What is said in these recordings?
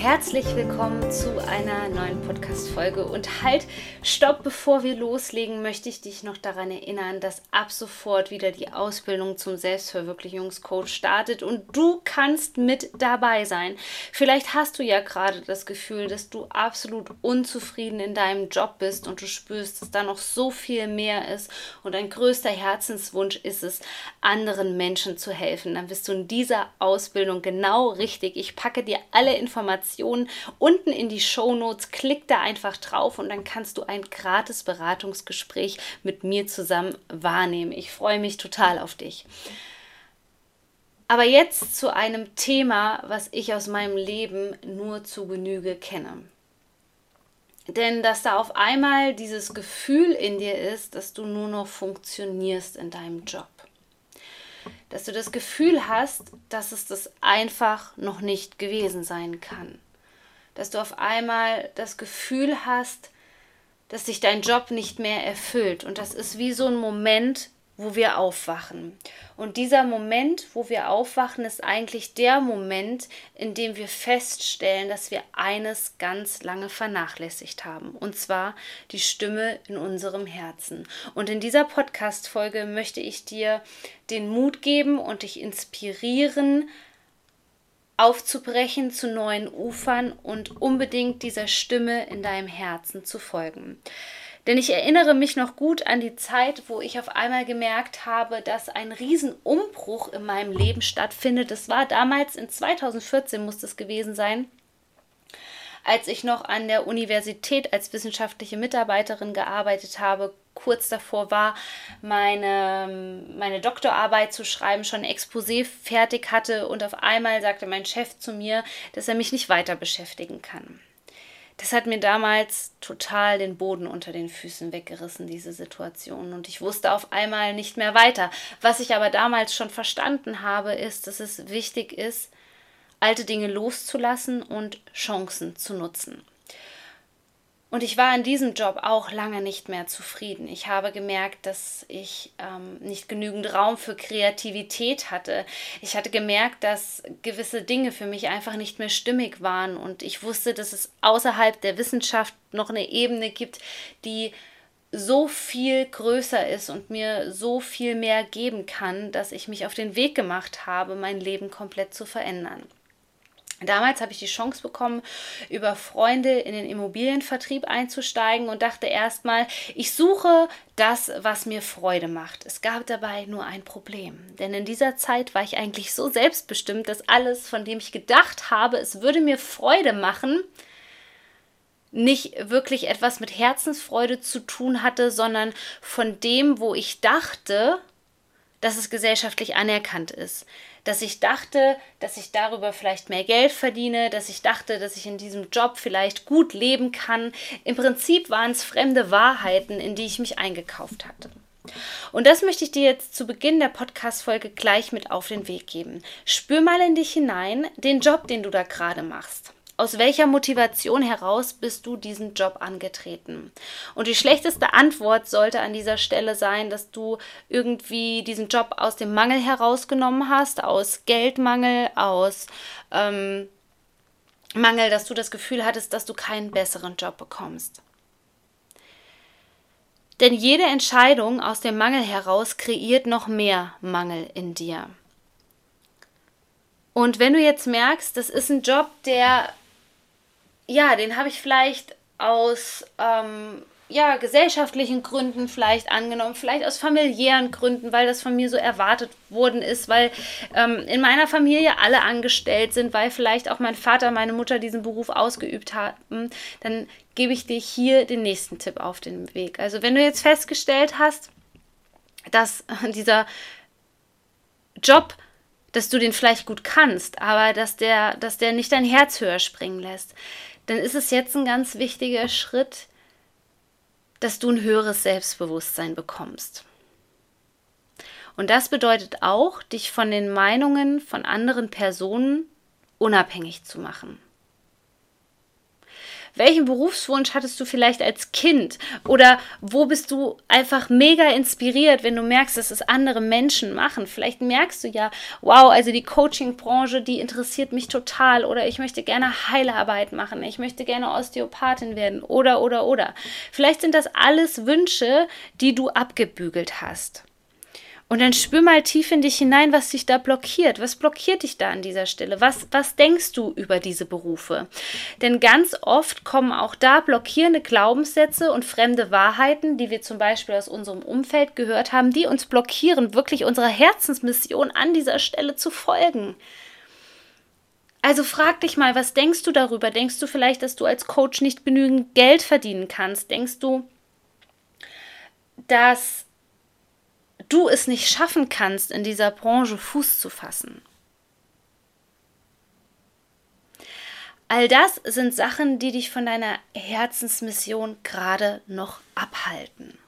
Herzlich willkommen zu einer neuen Podcast-Folge. Und halt, stopp, bevor wir loslegen, möchte ich dich noch daran erinnern, dass ab sofort wieder die Ausbildung zum Selbstverwirklichungscoach startet und du kannst mit dabei sein. Vielleicht hast du ja gerade das Gefühl, dass du absolut unzufrieden in deinem Job bist und du spürst, dass da noch so viel mehr ist und dein größter Herzenswunsch ist es, anderen Menschen zu helfen. Dann bist du in dieser Ausbildung genau richtig. Ich packe dir alle Informationen Informationen unten in die Show Notes. Klick da einfach drauf und dann kannst du ein gratis Beratungsgespräch mit mir zusammen wahrnehmen. Ich freue mich total auf dich. Aber jetzt zu einem Thema, was ich aus meinem Leben nur zu Genüge kenne. Denn dass da auf einmal dieses Gefühl in dir ist, dass du nur noch funktionierst in deinem Job dass du das Gefühl hast, dass es das einfach noch nicht gewesen sein kann. Dass du auf einmal das Gefühl hast, dass sich dein Job nicht mehr erfüllt. Und das ist wie so ein Moment, wo wir aufwachen. Und dieser Moment, wo wir aufwachen, ist eigentlich der Moment, in dem wir feststellen, dass wir eines ganz lange vernachlässigt haben. Und zwar die Stimme in unserem Herzen. Und in dieser Podcast-Folge möchte ich dir den Mut geben und dich inspirieren, aufzubrechen zu neuen Ufern und unbedingt dieser Stimme in deinem Herzen zu folgen. Denn ich erinnere mich noch gut an die Zeit, wo ich auf einmal gemerkt habe, dass ein Riesenumbruch in meinem Leben stattfindet. Das war damals in 2014 muss das gewesen sein als ich noch an der Universität als wissenschaftliche Mitarbeiterin gearbeitet habe, kurz davor war, meine, meine Doktorarbeit zu schreiben, schon ein Exposé fertig hatte und auf einmal sagte mein Chef zu mir, dass er mich nicht weiter beschäftigen kann das hat mir damals total den Boden unter den Füßen weggerissen, diese Situation. Und ich wusste auf einmal nicht mehr weiter. Was ich aber damals schon verstanden habe, ist, dass es wichtig ist, alte Dinge loszulassen und Chancen zu nutzen. Und ich war in diesem Job auch lange nicht mehr zufrieden. Ich habe gemerkt, dass ich ähm, nicht genügend Raum für Kreativität hatte. Ich hatte gemerkt, dass gewisse Dinge für mich einfach nicht mehr stimmig waren. Und ich wusste, dass es außerhalb der Wissenschaft noch eine Ebene gibt, die so viel größer ist und mir so viel mehr geben kann, dass ich mich auf den Weg gemacht habe, mein Leben komplett zu verändern. Damals habe ich die Chance bekommen, über Freunde in den Immobilienvertrieb einzusteigen und dachte erstmal, ich suche das, was mir Freude macht. Es gab dabei nur ein Problem, denn in dieser Zeit war ich eigentlich so selbstbestimmt, dass alles, von dem ich gedacht habe, es würde mir Freude machen, nicht wirklich etwas mit Herzensfreude zu tun hatte, sondern von dem, wo ich dachte, dass es gesellschaftlich anerkannt ist. Dass ich dachte, dass ich darüber vielleicht mehr Geld verdiene, dass ich dachte, dass ich in diesem Job vielleicht gut leben kann. Im Prinzip waren es fremde Wahrheiten, in die ich mich eingekauft hatte. Und das möchte ich dir jetzt zu Beginn der Podcast-Folge gleich mit auf den Weg geben. Spür mal in dich hinein, den Job, den du da gerade machst. Aus welcher Motivation heraus bist du diesen Job angetreten? Und die schlechteste Antwort sollte an dieser Stelle sein, dass du irgendwie diesen Job aus dem Mangel herausgenommen hast, aus Geldmangel, aus ähm, Mangel, dass du das Gefühl hattest, dass du keinen besseren Job bekommst. Denn jede Entscheidung aus dem Mangel heraus kreiert noch mehr Mangel in dir. Und wenn du jetzt merkst, das ist ein Job, der ja, den habe ich vielleicht aus ähm, ja, gesellschaftlichen Gründen vielleicht angenommen, vielleicht aus familiären Gründen, weil das von mir so erwartet worden ist, weil ähm, in meiner Familie alle angestellt sind, weil vielleicht auch mein Vater, meine Mutter diesen Beruf ausgeübt haben, dann gebe ich dir hier den nächsten Tipp auf den Weg. Also wenn du jetzt festgestellt hast, dass dieser Job dass du den vielleicht gut kannst, aber dass der, dass der nicht dein Herz höher springen lässt, dann ist es jetzt ein ganz wichtiger Schritt, dass du ein höheres Selbstbewusstsein bekommst. Und das bedeutet auch, dich von den Meinungen von anderen Personen unabhängig zu machen. Welchen Berufswunsch hattest du vielleicht als Kind? Oder wo bist du einfach mega inspiriert, wenn du merkst, dass es andere Menschen machen? Vielleicht merkst du ja, wow, also die Coaching-Branche, die interessiert mich total. Oder ich möchte gerne Heilarbeit machen. Ich möchte gerne Osteopathin werden. Oder, oder, oder. Vielleicht sind das alles Wünsche, die du abgebügelt hast. Und dann spür mal tief in dich hinein, was dich da blockiert. Was blockiert dich da an dieser Stelle? Was, was denkst du über diese Berufe? Denn ganz oft kommen auch da blockierende Glaubenssätze und fremde Wahrheiten, die wir zum Beispiel aus unserem Umfeld gehört haben, die uns blockieren, wirklich unserer Herzensmission an dieser Stelle zu folgen. Also frag dich mal, was denkst du darüber? Denkst du vielleicht, dass du als Coach nicht genügend Geld verdienen kannst? Denkst du, dass du es nicht schaffen kannst, in dieser Branche Fuß zu fassen. All das sind Sachen, die dich von deiner Herzensmission gerade noch abhalten.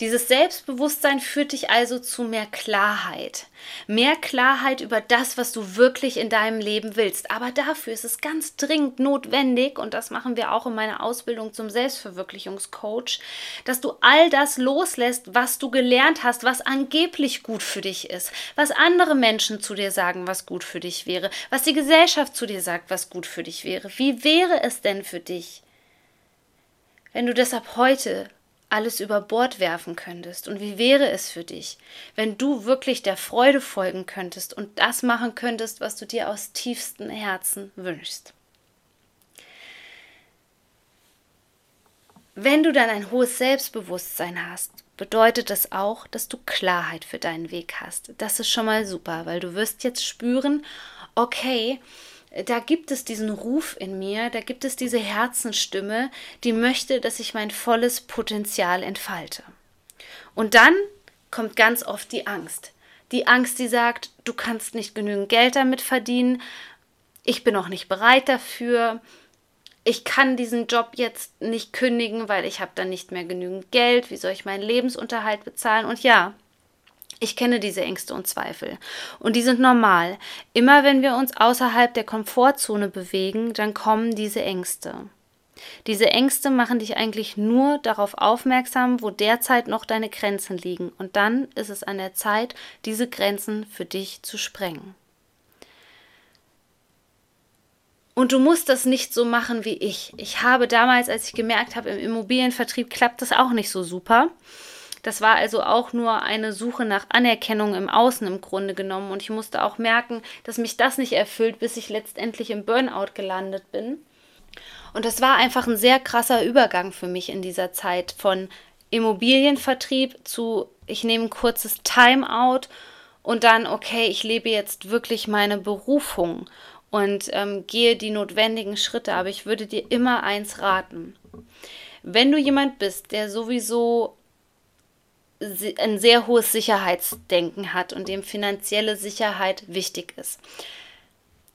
Dieses Selbstbewusstsein führt dich also zu mehr Klarheit. Mehr Klarheit über das, was du wirklich in deinem Leben willst. Aber dafür ist es ganz dringend notwendig, und das machen wir auch in meiner Ausbildung zum Selbstverwirklichungscoach, dass du all das loslässt, was du gelernt hast, was angeblich gut für dich ist, was andere Menschen zu dir sagen, was gut für dich wäre, was die Gesellschaft zu dir sagt, was gut für dich wäre. Wie wäre es denn für dich, wenn du deshalb heute alles über Bord werfen könntest und wie wäre es für dich, wenn du wirklich der Freude folgen könntest und das machen könntest, was du dir aus tiefstem Herzen wünschst. Wenn du dann ein hohes Selbstbewusstsein hast, bedeutet das auch, dass du Klarheit für deinen Weg hast. Das ist schon mal super, weil du wirst jetzt spüren, okay, da gibt es diesen Ruf in mir, da gibt es diese Herzenstimme, die möchte, dass ich mein volles Potenzial entfalte. Und dann kommt ganz oft die Angst. Die Angst, die sagt, du kannst nicht genügend Geld damit verdienen, ich bin auch nicht bereit dafür, ich kann diesen Job jetzt nicht kündigen, weil ich habe dann nicht mehr genügend Geld, wie soll ich meinen Lebensunterhalt bezahlen? Und ja, ich kenne diese Ängste und Zweifel. Und die sind normal. Immer wenn wir uns außerhalb der Komfortzone bewegen, dann kommen diese Ängste. Diese Ängste machen dich eigentlich nur darauf aufmerksam, wo derzeit noch deine Grenzen liegen. Und dann ist es an der Zeit, diese Grenzen für dich zu sprengen. Und du musst das nicht so machen wie ich. Ich habe damals, als ich gemerkt habe, im Immobilienvertrieb klappt das auch nicht so super das war also auch nur eine Suche nach Anerkennung im Außen im Grunde genommen. Und ich musste auch merken, dass mich das nicht erfüllt, bis ich letztendlich im Burnout gelandet bin. Und das war einfach ein sehr krasser Übergang für mich in dieser Zeit von Immobilienvertrieb zu, ich nehme ein kurzes Timeout und dann, okay, ich lebe jetzt wirklich meine Berufung und ähm, gehe die notwendigen Schritte. Aber ich würde dir immer eins raten. Wenn du jemand bist, der sowieso ein sehr hohes Sicherheitsdenken hat und dem finanzielle Sicherheit wichtig ist,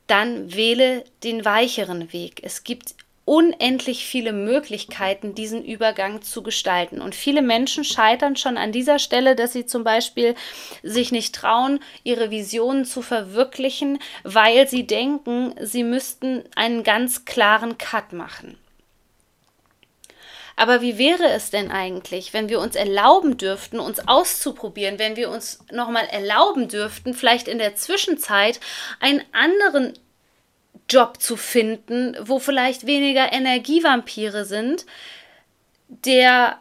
dann wähle den weicheren Weg. Es gibt unendlich viele Möglichkeiten, diesen Übergang zu gestalten. Und viele Menschen scheitern schon an dieser Stelle, dass sie zum Beispiel sich nicht trauen, ihre Visionen zu verwirklichen, weil sie denken, sie müssten einen ganz klaren Cut machen. Aber wie wäre es denn eigentlich, wenn wir uns erlauben dürften, uns auszuprobieren, wenn wir uns nochmal erlauben dürften, vielleicht in der Zwischenzeit einen anderen Job zu finden, wo vielleicht weniger Energievampire sind, der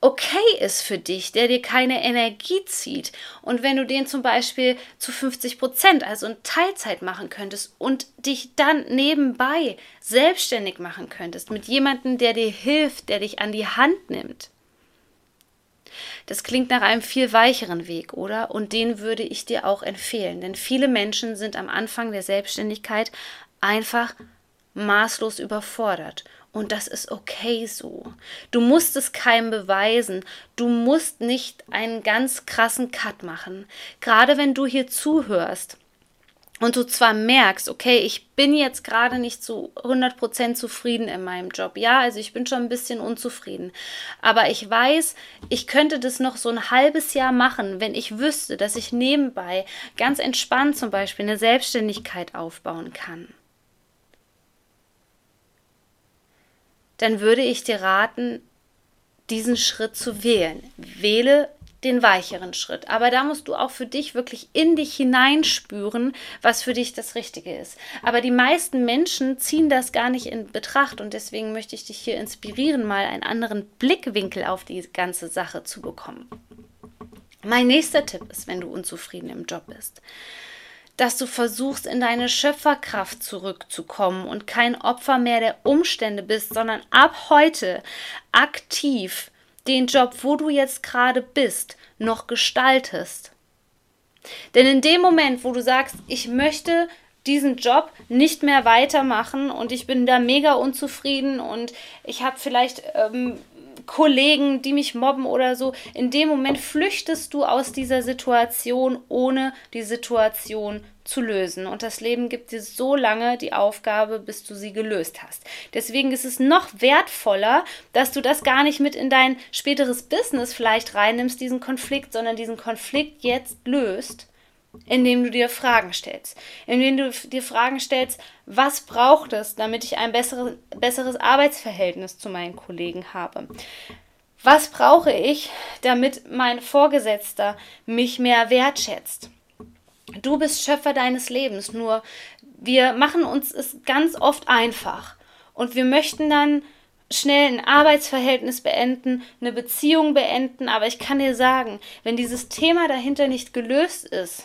okay ist für dich, der dir keine Energie zieht. Und wenn du den zum Beispiel zu 50 Prozent, also in Teilzeit machen könntest und dich dann nebenbei selbstständig machen könntest mit jemandem, der dir hilft, der dich an die Hand nimmt. Das klingt nach einem viel weicheren Weg, oder? Und den würde ich dir auch empfehlen, denn viele Menschen sind am Anfang der Selbstständigkeit einfach maßlos überfordert und das ist okay so. Du musst es keinem beweisen. Du musst nicht einen ganz krassen Cut machen. Gerade wenn du hier zuhörst und du zwar merkst, okay, ich bin jetzt gerade nicht zu 100% zufrieden in meinem Job. Ja, also ich bin schon ein bisschen unzufrieden. Aber ich weiß, ich könnte das noch so ein halbes Jahr machen, wenn ich wüsste, dass ich nebenbei ganz entspannt zum Beispiel eine Selbstständigkeit aufbauen kann. Dann würde ich dir raten, diesen Schritt zu wählen. Wähle den weicheren Schritt. Aber da musst du auch für dich wirklich in dich hineinspüren, was für dich das Richtige ist. Aber die meisten Menschen ziehen das gar nicht in Betracht und deswegen möchte ich dich hier inspirieren, mal einen anderen Blickwinkel auf die ganze Sache zu bekommen. Mein nächster Tipp ist, wenn du unzufrieden im Job bist, dass du versuchst, in deine Schöpferkraft zurückzukommen und kein Opfer mehr der Umstände bist, sondern ab heute aktiv den Job, wo du jetzt gerade bist, noch gestaltest. Denn in dem Moment, wo du sagst, ich möchte diesen Job nicht mehr weitermachen und ich bin da mega unzufrieden und ich habe vielleicht ähm, Kollegen, die mich mobben oder so, in dem Moment flüchtest du aus dieser Situation, ohne die Situation zu lösen. Und das Leben gibt dir so lange die Aufgabe, bis du sie gelöst hast. Deswegen ist es noch wertvoller, dass du das gar nicht mit in dein späteres Business vielleicht reinnimmst, diesen Konflikt, sondern diesen Konflikt jetzt löst, indem du dir Fragen stellst. Indem du dir Fragen stellst, was braucht es, damit ich ein besseres, besseres Arbeitsverhältnis zu meinen Kollegen habe? Was brauche ich, damit mein Vorgesetzter mich mehr wertschätzt? Du bist Schöpfer deines Lebens, nur wir machen uns es ganz oft einfach und wir möchten dann schnell ein Arbeitsverhältnis beenden, eine Beziehung beenden, aber ich kann dir sagen, wenn dieses Thema dahinter nicht gelöst ist,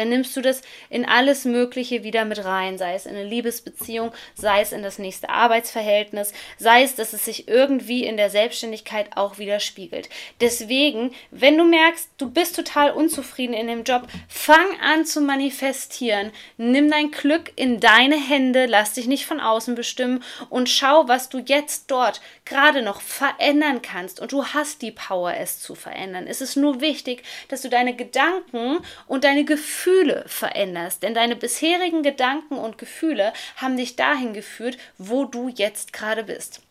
dann nimmst du das in alles Mögliche wieder mit rein, sei es in eine Liebesbeziehung, sei es in das nächste Arbeitsverhältnis, sei es, dass es sich irgendwie in der Selbstständigkeit auch widerspiegelt. Deswegen, wenn du merkst, du bist total unzufrieden in dem Job, fang an zu manifestieren, nimm dein Glück in deine Hände, lass dich nicht von außen bestimmen und schau, was du jetzt dort gerade noch verändern kannst. Und du hast die Power, es zu verändern. Es ist nur wichtig, dass du deine Gedanken und deine Gefühle Gefühle veränderst. Denn deine bisherigen Gedanken und Gefühle haben dich dahin geführt, wo du jetzt gerade bist.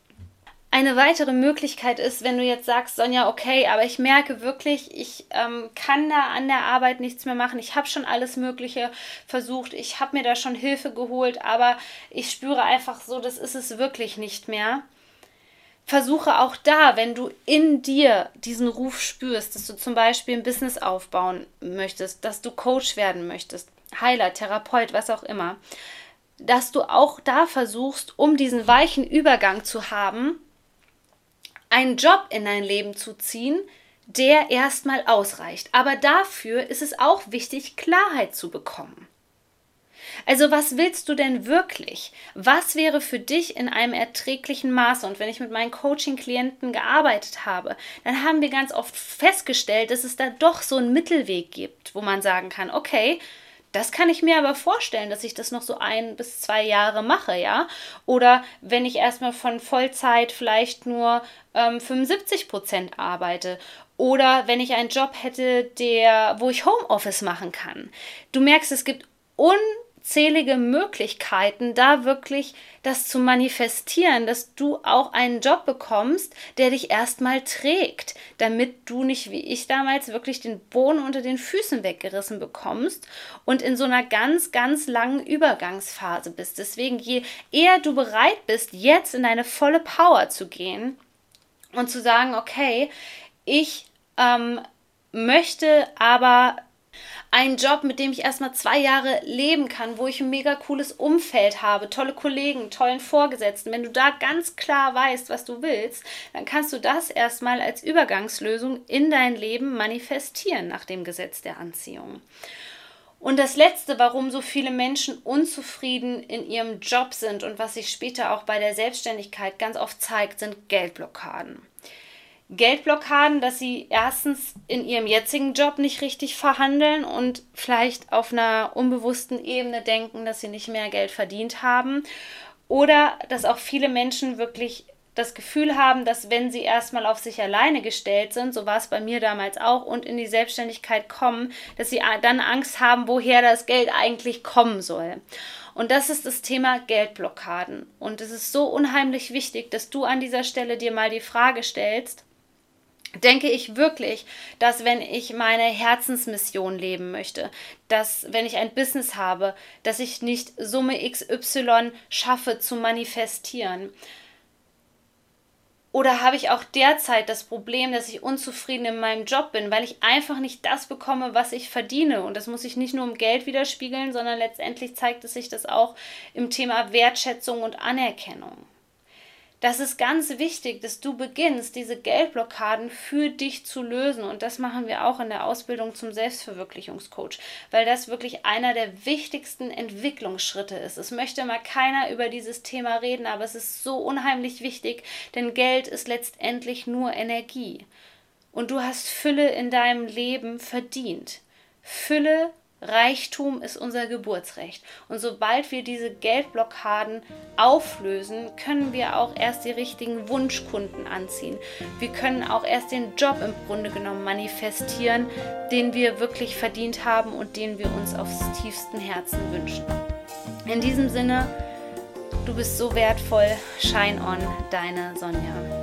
Eine weitere Möglichkeit ist, wenn du jetzt sagst, Sonja, okay, aber ich merke wirklich, ich ähm, kann da an der Arbeit nichts mehr machen. Ich habe schon alles Mögliche versucht. Ich habe mir da schon Hilfe geholt, aber ich spüre einfach so, das ist es wirklich nicht mehr versuche auch da, wenn du in dir diesen Ruf spürst, dass du zum Beispiel ein Business aufbauen möchtest, dass du Coach werden möchtest, Heiler, Therapeut, was auch immer, dass du auch da versuchst, um diesen weichen Übergang zu haben, einen Job in dein Leben zu ziehen, der erstmal ausreicht. Aber dafür ist es auch wichtig, Klarheit zu bekommen. Also was willst du denn wirklich? Was wäre für dich in einem erträglichen Maße? Und wenn ich mit meinen Coaching-Klienten gearbeitet habe, dann haben wir ganz oft festgestellt, dass es da doch so einen Mittelweg gibt, wo man sagen kann, okay, das kann ich mir aber vorstellen, dass ich das noch so ein bis zwei Jahre mache, ja. Oder wenn ich erstmal von Vollzeit vielleicht nur ähm, 75 Prozent arbeite. Oder wenn ich einen Job hätte, der, wo ich Homeoffice machen kann. Du merkst, es gibt un unzählige Möglichkeiten, da wirklich das zu manifestieren, dass du auch einen Job bekommst, der dich erstmal trägt, damit du nicht wie ich damals wirklich den Boden unter den Füßen weggerissen bekommst und in so einer ganz, ganz langen Übergangsphase bist. Deswegen, je eher du bereit bist, jetzt in deine volle Power zu gehen und zu sagen, okay, ich ähm, möchte aber einen Job, mit dem ich erstmal zwei Jahre leben kann, wo ich ein mega cooles Umfeld habe, tolle Kollegen, tollen Vorgesetzten. Wenn du da ganz klar weißt, was du willst, dann kannst du das erstmal als Übergangslösung in dein Leben manifestieren nach dem Gesetz der Anziehung. Und das Letzte, warum so viele Menschen unzufrieden in ihrem Job sind und was sich später auch bei der Selbstständigkeit ganz oft zeigt, sind Geldblockaden. Geldblockaden, dass sie erstens in ihrem jetzigen Job nicht richtig verhandeln und vielleicht auf einer unbewussten Ebene denken, dass sie nicht mehr Geld verdient haben. Oder dass auch viele Menschen wirklich das Gefühl haben, dass wenn sie erstmal auf sich alleine gestellt sind, so war es bei mir damals auch, und in die Selbstständigkeit kommen, dass sie dann Angst haben, woher das Geld eigentlich kommen soll. Und das ist das Thema Geldblockaden. Und es ist so unheimlich wichtig, dass du an dieser Stelle dir mal die Frage stellst, denke ich wirklich, dass wenn ich meine Herzensmission leben möchte, dass wenn ich ein Business habe, dass ich nicht Summe XY schaffe zu manifestieren. Oder habe ich auch derzeit das Problem, dass ich unzufrieden in meinem Job bin, weil ich einfach nicht das bekomme, was ich verdiene? Und das muss ich nicht nur im Geld widerspiegeln, sondern letztendlich zeigt es sich das auch im Thema Wertschätzung und Anerkennung. Das ist ganz wichtig, dass du beginnst, diese Geldblockaden für dich zu lösen. Und das machen wir auch in der Ausbildung zum Selbstverwirklichungscoach, weil das wirklich einer der wichtigsten Entwicklungsschritte ist. Es möchte mal keiner über dieses Thema reden, aber es ist so unheimlich wichtig, denn Geld ist letztendlich nur Energie. Und du hast Fülle in deinem Leben verdient. Fülle Reichtum ist unser Geburtsrecht. Und sobald wir diese Geldblockaden auflösen, können wir auch erst die richtigen Wunschkunden anziehen. Wir können auch erst den Job im Grunde genommen manifestieren, den wir wirklich verdient haben und den wir uns aufs tiefsten Herzen wünschen. In diesem Sinne, du bist so wertvoll. Shine on, deine Sonja.